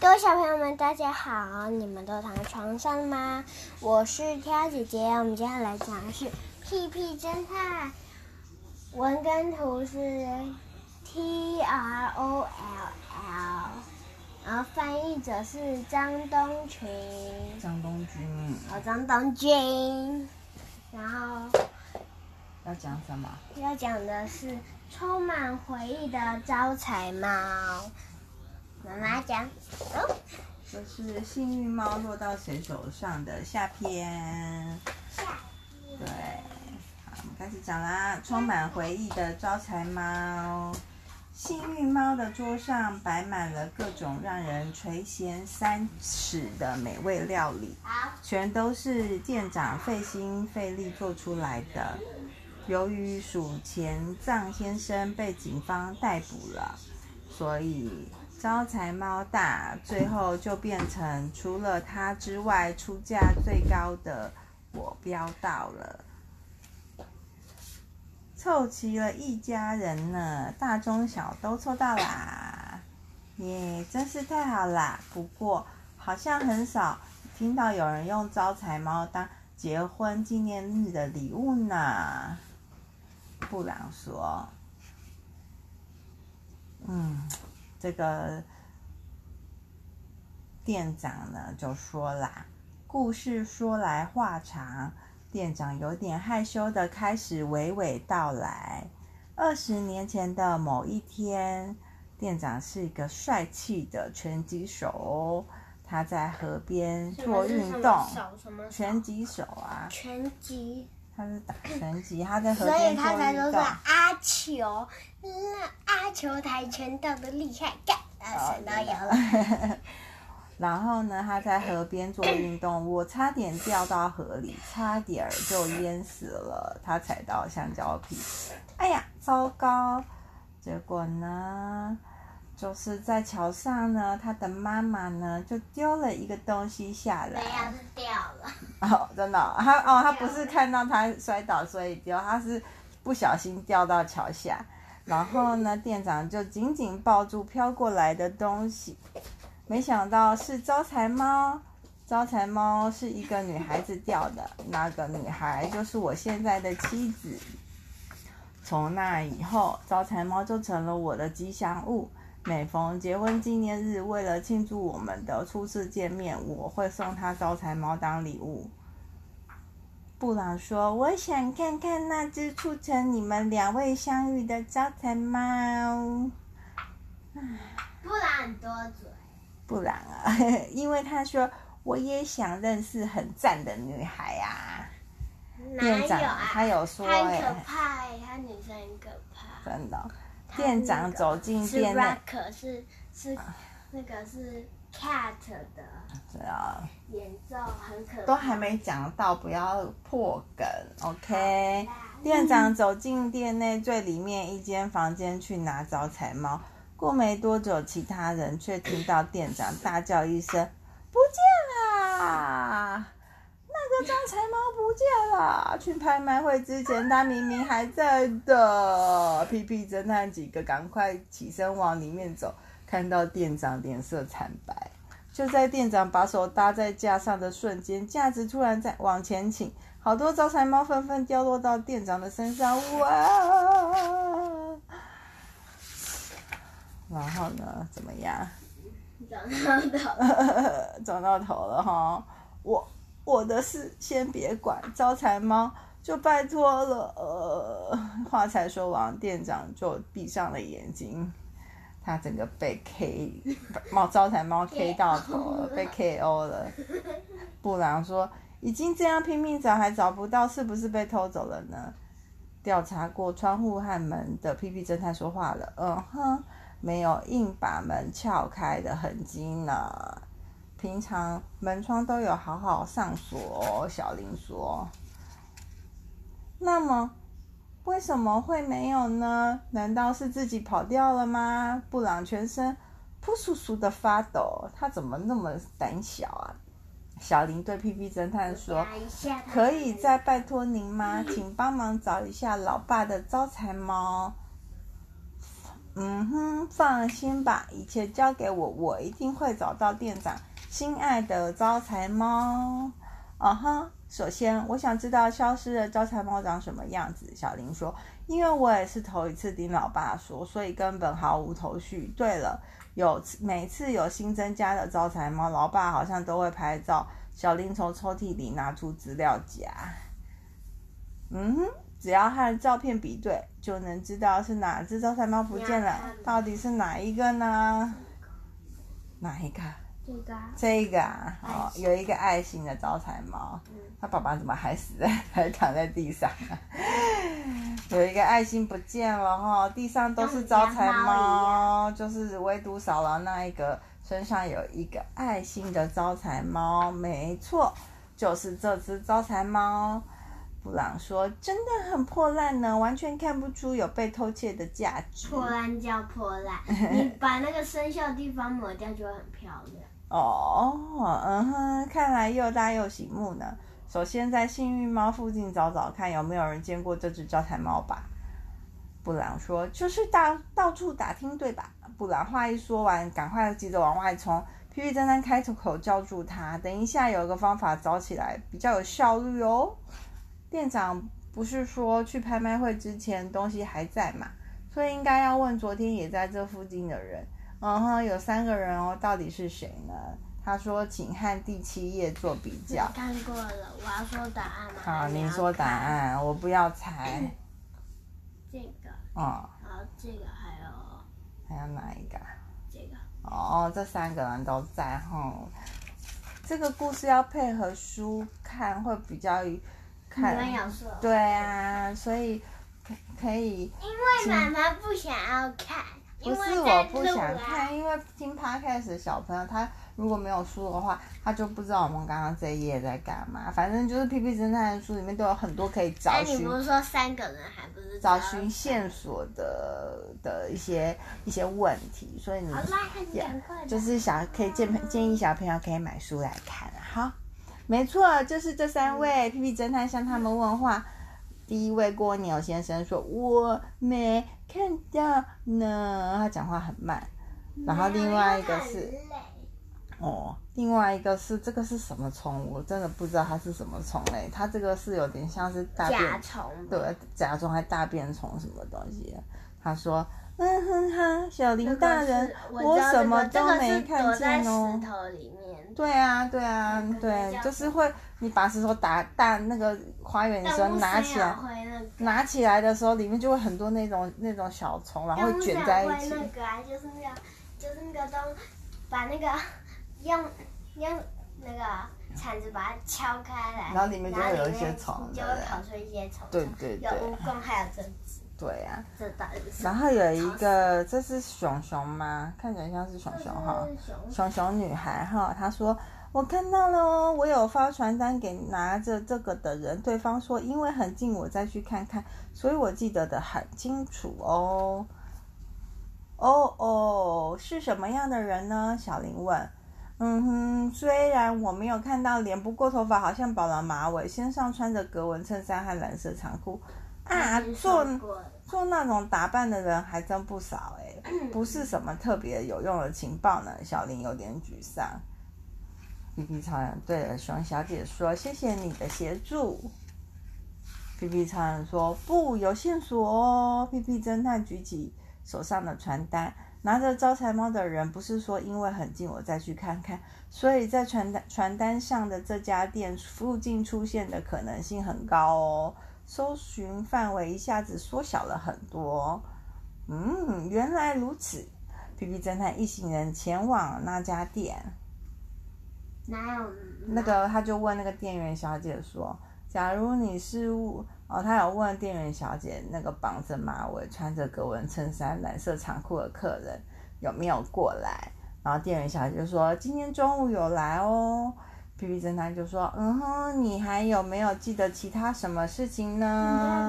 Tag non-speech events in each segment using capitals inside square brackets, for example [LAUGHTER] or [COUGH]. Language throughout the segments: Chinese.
各位小朋友们，大家好！你们都躺在床上吗？我是挑姐姐，我们接下来讲的是《屁屁侦探》，文跟图是 T R O L L，然后翻译者是张东群。张东君。哦，张东君。然后要讲什么？要讲的是充满回忆的招财猫。妈妈讲，哦，这是幸运猫落到谁手上的下篇。下对，好，我们开始讲啦。充满回忆的招财猫，幸运猫的桌上摆满了各种让人垂涎三尺的美味料理，全都是店长费心费力做出来的。由于数钱藏先生被警方逮捕了，所以。招财猫大，最后就变成除了他之外出价最高的我标到了，凑齐了一家人呢，大中小都凑到啦，耶，真是太好啦！不过好像很少听到有人用招财猫当结婚纪念日的礼物呢。布朗说：“嗯。”这个店长呢就说啦，故事说来话长，店长有点害羞的开始娓娓道来。二十年前的某一天，店长是一个帅气的拳击手，他在河边做运动，拳击手啊，拳击。他是打拳击，他在河边，所以他才说是阿球，那阿球跆拳道的厉害，干，啊，全都有了。[LAUGHS] 然后呢，他在河边做运动，我差点掉到河里，差点就淹死了。他踩到香蕉皮，哎呀，糟糕！结果呢？就是在桥上呢，他的妈妈呢就丢了一个东西下来，没有，是掉了。哦，真的、哦，他哦，他不是看到他摔倒所以丢，他是不小心掉到桥下。然后呢，店长就紧紧抱住飘过来的东西，没想到是招财猫。招财猫是一个女孩子掉的，那个女孩就是我现在的妻子。从那以后，招财猫就成了我的吉祥物。每逢结婚纪念日，为了庆祝我们的初次见面，我会送他招财猫当礼物。布朗说：“我想看看那只促成你们两位相遇的招财猫。[LAUGHS] ”布朗很多嘴。布朗啊，[LAUGHS] 因为他说我也想认识很赞的女孩呀、啊。店长他有说，很可怕，他女生很可怕。真的。店长走进店内，可是是那个是 cat 的，对啊，演奏很可，都还没讲到，不要破梗，OK？店长走进店内最里面一间房间去拿招财猫，过没多久，其他人却听到店长大叫一声：“不见啦！”那个招财猫不见了！去拍卖会之前，他明明还在的。屁屁侦探几个赶快起身往里面走，看到店长脸色惨白。就在店长把手搭在架上的瞬间，架子突然在往前倾，好多招财猫纷纷掉落到店长的身上。哇！然后呢？怎么样？撞到头，撞到头了哈！我。我的事先别管，招财猫就拜托了。呃，话才说完，店长就闭上了眼睛。他整个被 K 猫招财猫 K 到头了，被 [LAUGHS] KO 了。布朗说：“已经这样拼命找还找不到，是不是被偷走了呢？”调查过窗户和门的屁屁侦探说话了：“嗯哼，没有硬把门撬开的痕迹呢。”平常门窗都有好好上锁，哦小林说。那么，为什么会没有呢？难道是自己跑掉了吗？布朗全身扑簌簌的发抖，他怎么那么胆小啊？小林对屁屁侦探说：“可以再拜托您吗？请帮忙找一下老爸的招财猫。”嗯哼，放心吧，一切交给我，我一定会找到店长心爱的招财猫。啊哈，首先我想知道消失的招财猫长什么样子。小林说，因为我也是头一次听老爸说，所以根本毫无头绪。对了，有每次有新增加的招财猫，老爸好像都会拍照。小林从抽屉里拿出资料夹。嗯哼。只要和照片比对，就能知道是哪只招财猫不见了，到底是哪一个呢？哪一个？这个。这个啊，哦，有一个爱心的招财猫，他爸爸怎么还死在，还躺在地上啊？有一个爱心不见了哈，地上都是招财猫，就是唯独少了那一个身上有一个爱心的招财猫，没错，就是这只招财猫。布朗说：“真的很破烂呢，完全看不出有被偷窃的价值。破烂叫破烂，[LAUGHS] 你把那个生锈的地方抹掉就会很漂亮。”哦，嗯哼，看来又大又醒目呢。首先在幸运猫附近找找看，有没有人见过这只招财猫吧。布朗说：“就是到到处打听，对吧？”布朗话一说完，赶快急着往外冲。皮皮侦探开口叫住他：“等一下，有一个方法找起来比较有效率哦。”店长不是说去拍卖会之前东西还在嘛？所以应该要问昨天也在这附近的人。嗯哼，有三个人哦，到底是谁呢？他说，请和第七页做比较。看过了，我要说答案吗？好，您说答案，我不要猜。这个。哦。然后这个还有。还有哪一个？这个。哦，这三个人都在哈。这个故事要配合书看会比较。看对啊，所以可可以。因为妈妈不想要看。不是我不想看，因为听 podcast 的小朋友，他如果没有书的话，他就不知道我们刚刚这一页在干嘛。反正就是屁屁侦探的书里面都有很多可以找寻。你不是说三个人还不是找寻线索的的一些一些问题，所以你就是想可以建建议小朋友可以买书来看，好。没错，就是这三位屁屁侦探向他们问话。第一位蜗牛先生说：“我没看到呢。”他讲话很慢。然后另外一个是，哦，另外一个是这个是什么虫？我真的不知道它是什么虫类。它这个是有点像是大便虫，对，甲虫还大便虫什么东西？他说。嗯哼哈，小林大人，我，什么都没看见哦。对啊，对啊，对，就是会，你把石头打大那个花园的时候拿起来，拿起来的时候里面就会很多那种那种小虫，然后会卷在一起。那个啊，就是那个，就是那个东，把那个用用那个铲子把它敲开来，然后里面就会有一些虫，就会跑出一些虫。对对对。有蜈蚣，还有针。对呀、啊，然后有一个，这是熊熊吗？看起来像是熊熊哈，熊熊女孩哈。她说：“我看到了哦，我有发传单给拿着这个的人。对方说因为很近，我再去看看，所以我记得的很清楚哦。”哦哦，是什么样的人呢？小林问。嗯哼，虽然我没有看到脸，不过头发好像绑了马尾，身上穿着格纹衬衫和蓝色长裤。啊，做做那种打扮的人还真不少哎，不是什么特别有用的情报呢。小林有点沮丧。皮皮超人对了熊小姐说：“谢谢你的协助。”皮皮超人说：“不，有线索哦。”屁屁侦探举起手上的传单，拿着招财猫的人不是说因为很近我再去看看，所以在传单传单上的这家店附近出现的可能性很高哦。搜寻范围一下子缩小了很多。嗯，原来如此。皮皮侦探一行人前往那家店。哪有？那个，他就问那个店员小姐说：“假如你是哦，他有问店员小姐，那个绑着马尾、穿着格纹衬衫、蓝色长裤的客人有没有过来？”然后店员小姐就说：“今天中午有来哦。”屁屁侦探就说：“嗯哼，你还有没有记得其他什么事情呢？”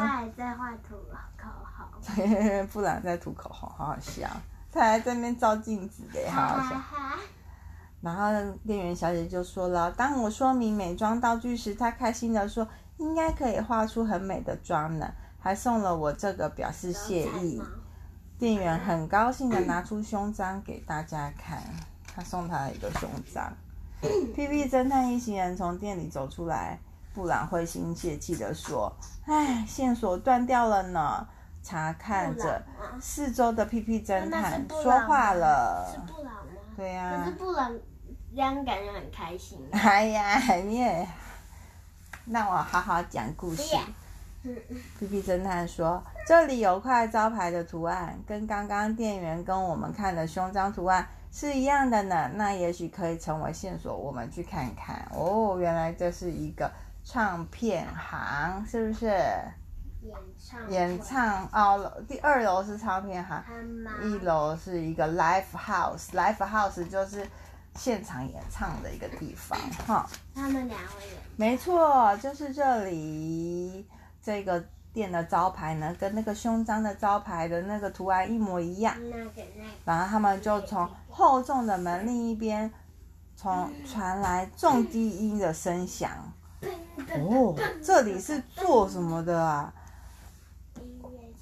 他还在画图口红，布朗在涂口红，好好笑。他还在那边照镜子的，好好笑。然后店员小姐就说了：“当我说明美妆道具时，她开心的说，应该可以画出很美的妆呢，还送了我这个表示谢意。”店员很高兴的拿出胸章给大家看，他送他一个胸章。屁屁侦探一行人从店里走出来，布朗灰心泄气的说：“唉，线索断掉了呢。”查看着四周的屁屁侦探说话了：“是布朗吗？”“对呀、啊。”可是布朗这样感觉很开心。[LAUGHS] 哎呀，你也让我好好讲故事。屁屁侦探说：“这里有块招牌的图案，跟刚刚店员跟我们看的胸章图案是一样的呢。那也许可以成为线索，我们去看看。哦，原来这是一个唱片行，是不是？演唱演唱哦，第二楼是唱片行，一楼是一个 live house。live house 就是现场演唱的一个地方，哈。他们两位演。没错，就是这里。”这个店的招牌呢，跟那个胸章的招牌的那个图案一模一样。然后他们就从厚重的门另一边，从传来重低音的声响。哦，这里是做什么的啊？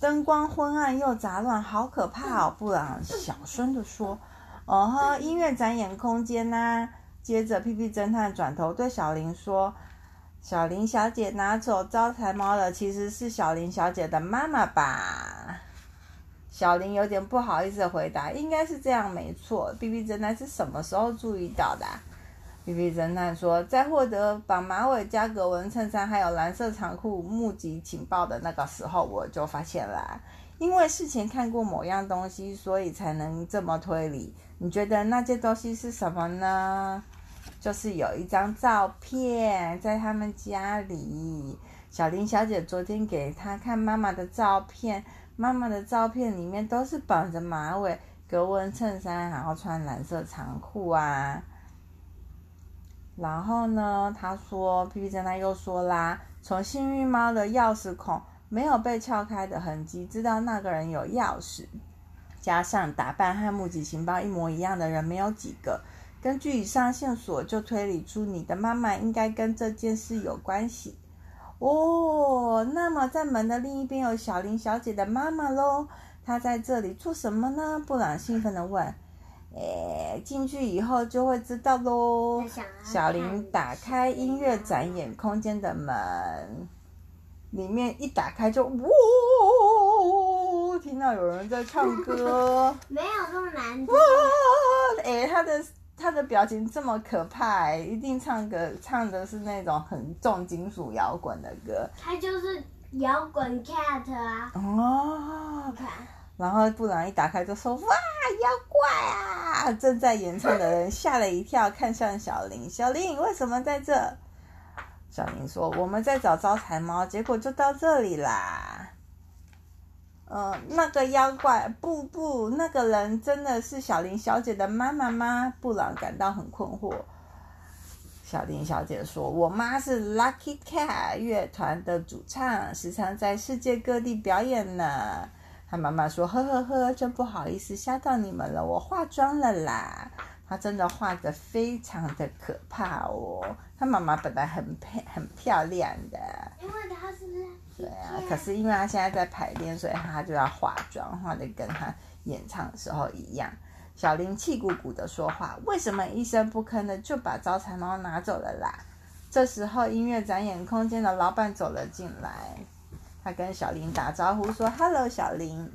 灯光昏暗又杂乱，好可怕哦！布朗小声地说：“哦呵，音乐展演空间呐、啊。”接着，屁屁侦探转头对小林说。小林小姐拿走招财猫的其实是小林小姐的妈妈吧？小林有点不好意思的回答：“应该是这样，没错。” B B 侦探是什么时候注意到的？B B 侦探说：“在获得绑马尾加格纹衬衫还有蓝色长裤目击情报的那个时候，我就发现了。因为事前看过某样东西，所以才能这么推理。你觉得那件东西是什么呢？”就是有一张照片在他们家里，小林小姐昨天给他看妈妈的照片，妈妈的照片里面都是绑着马尾、格纹衬衫，然后穿蓝色长裤啊。然后呢，他说，皮皮侦探又说啦，从幸运猫的钥匙孔没有被撬开的痕迹，知道那个人有钥匙，加上打扮和目击情报一模一样的人没有几个。根据以上线索，就推理出你的妈妈应该跟这件事有关系。哦，那么在门的另一边有小林小姐的妈妈喽，她在这里做什么呢？布朗兴奋地问。诶，进去以后就会知道喽。小林打开音乐展演空间的门，里面一打开就呜，听到有人在唱歌。[LAUGHS] 没有那么难听。哇，诶，他的。他的表情这么可怕，欸，一定唱歌唱的是那种很重金属摇滚的歌。他就是摇滚 cat 啊。哦。然后布朗一打开就说：“哇，妖怪啊！”正在演唱的人吓了一跳，看向小林：“小林，为什么在这？”小林说：“我们在找招财猫，结果就到这里啦。”呃，那个妖怪，不不，那个人真的是小林小姐的妈妈吗？布朗感到很困惑。小林小姐说：“我妈是 Lucky Cat 乐团的主唱，时常在世界各地表演呢。”她妈妈说：“呵呵呵，真不好意思吓到你们了，我化妆了啦。”她真的画得非常的可怕哦。她妈妈本来很漂很漂亮的，因为她是不是？对啊，可是因为他现在在排练，所以他就要化妆，化的跟他演唱的时候一样。小林气鼓鼓的说话：“为什么一声不吭的就把招财猫拿走了啦？”这时候，音乐展演空间的老板走了进来，他跟小林打招呼说：“Hello，小林。”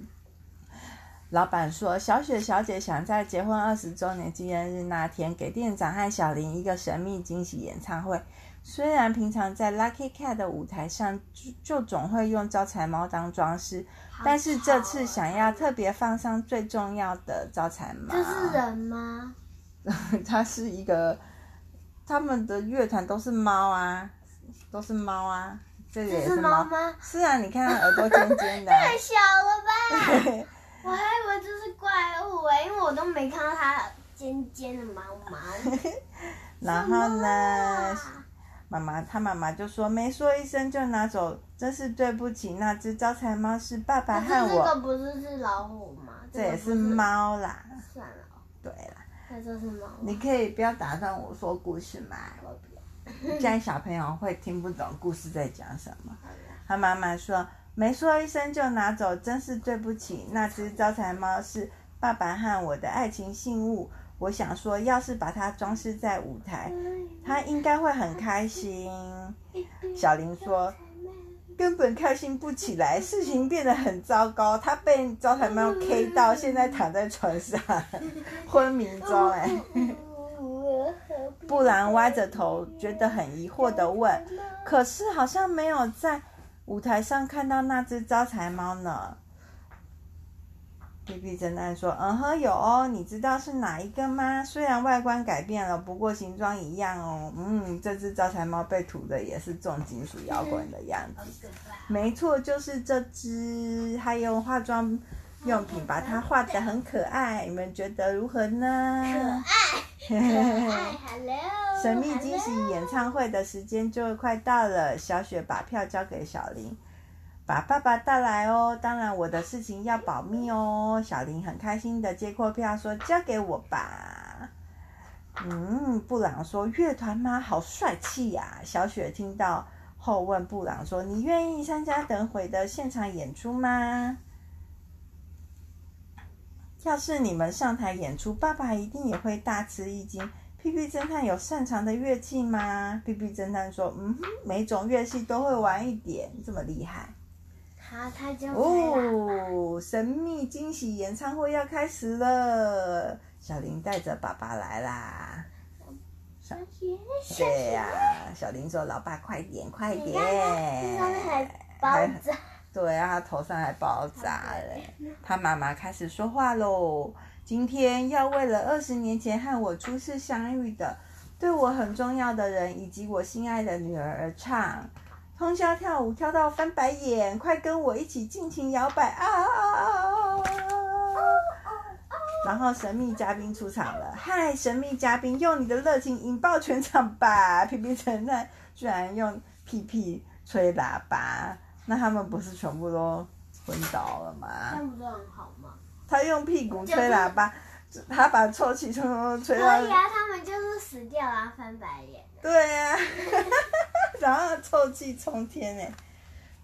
老板说：“小雪小姐想在结婚二十周年纪念日那天给店长和小林一个神秘惊喜演唱会。”虽然平常在 Lucky Cat 的舞台上就就总会用招财猫当装饰，但是这次想要特别放上最重要的招财猫。这是人吗？[LAUGHS] 它是一个，他们的乐团都是猫啊，都是猫啊。这里也是猫吗？是啊，你看它耳朵尖尖的。[LAUGHS] 太小了吧！[LAUGHS] 我还以为这是怪物哎，因为我都没看到它尖尖的毛毛。然后呢？妈妈，他妈妈就说没说一声就拿走，真是对不起。那只招财猫是爸爸和我。这个不是是老虎吗？这也是猫啦。算了。对啦。那这是猫。你可以不要打断我说故事吗？我不要。这样小朋友会听不懂故事在讲什么。他妈妈说：“没说一声就拿走，真是对不起。那只招财猫是爸爸和我的爱情信物，我想说，要是把它装饰在舞台，它应该会很开心。小林说。根本开心不起来，事情变得很糟糕。他被招财猫 K 到，现在躺在床上昏迷中。哎，布兰歪着头，觉得很疑惑的问：“可是好像没有在舞台上看到那只招财猫呢？”屁屁侦探说：“嗯哼，有哦，你知道是哪一个吗？虽然外观改变了，不过形状一样哦。嗯，这只招财猫被涂的也是重金属摇滚的样子。没错，就是这只。还用化妆用品把它画得很可爱，你们觉得如何呢？可爱，可爱。Hello，[LAUGHS] 神秘惊喜演唱会的时间就快到了，小雪把票交给小林。把爸爸带来哦，当然我的事情要保密哦。小林很开心的接过票，说：“交给我吧。”嗯，布朗说：“乐团吗？好帅气呀！”小雪听到后问布朗说：“你愿意参加等会的现场演出吗？”要是你们上台演出，爸爸一定也会大吃一惊。屁屁侦探有擅长的乐器吗？屁屁侦探说：“嗯哼，每种乐器都会玩一点，这么厉害。”好，他就哦，神秘惊喜演唱会要开始了，小林带着爸爸来啦。小林，对呀、啊，小林说：“老爸，快点，快点！”还包扎。对啊，他头上还爆炸嘞。他妈妈开始说话喽：“今天要为了二十年前和我初次相遇的、对我很重要的人以及我心爱的女儿而唱。”通宵跳舞跳到翻白眼，快跟我一起尽情摇摆啊，啊，啊，啊，啊！然后神秘嘉宾出场了，嗨，神秘嘉宾，用你的热情引爆全场吧！皮皮侦探居然用屁屁吹喇叭，那他们不是全部都昏倒了吗？那不是很好吗？他用屁股吹喇叭，他把臭气从从吹到。可以啊，他们就是死掉啊，翻白眼。对呀、啊。然后臭气冲天哎，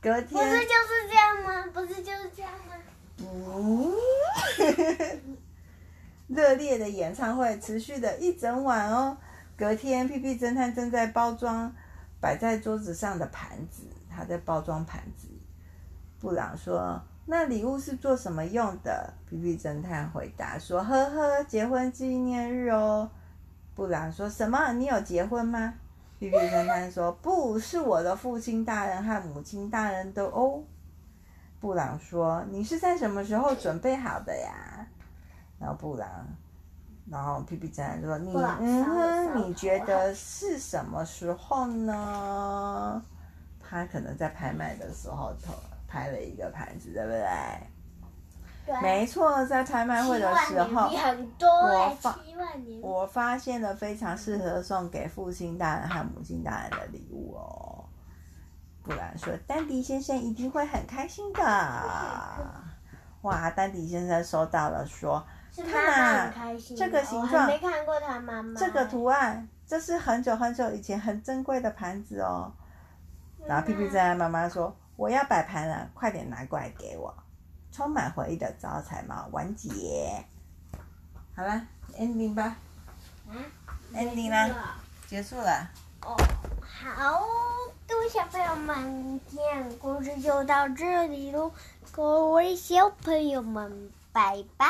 隔天不是就是这样吗？不是就是这样吗？不，热烈的演唱会持续了一整晚哦。隔天，屁屁侦探正在包装摆在桌子上的盘子，他在包装盘子。布朗说：“那礼物是做什么用的？”屁屁侦探回答说：“呵呵，结婚纪念日哦。”布朗说什么？你有结婚吗？屁屁侦探说：“不是我的父亲大人和母亲大人的哦。”布朗说：“你是在什么时候准备好的呀？”然后布朗，然后皮皮侦探说：“你嗯哼，你觉得是什么时候呢？”他可能在拍卖的时候投拍了一个盘子，对不对？没错，在拍卖会的时候，我发我发现了非常适合送给父亲大人和母亲大人的礼物哦。布朗说：“丹迪先生一定会很开心的。[LAUGHS] ”哇，丹迪先生收到了，说：“看啊，这个形状，没看过他妈妈。这个图案，这是很久很久以前很珍贵的盘子哦。”然后屁屁在妈妈说：“我要摆盘了，快点拿过来给我。”充满回忆的招财猫完结，好了，ending 吧。啊？ending 啦，结束了。哦，好，各位小朋友们，今天的故事就到这里喽。各位小朋友们，拜拜。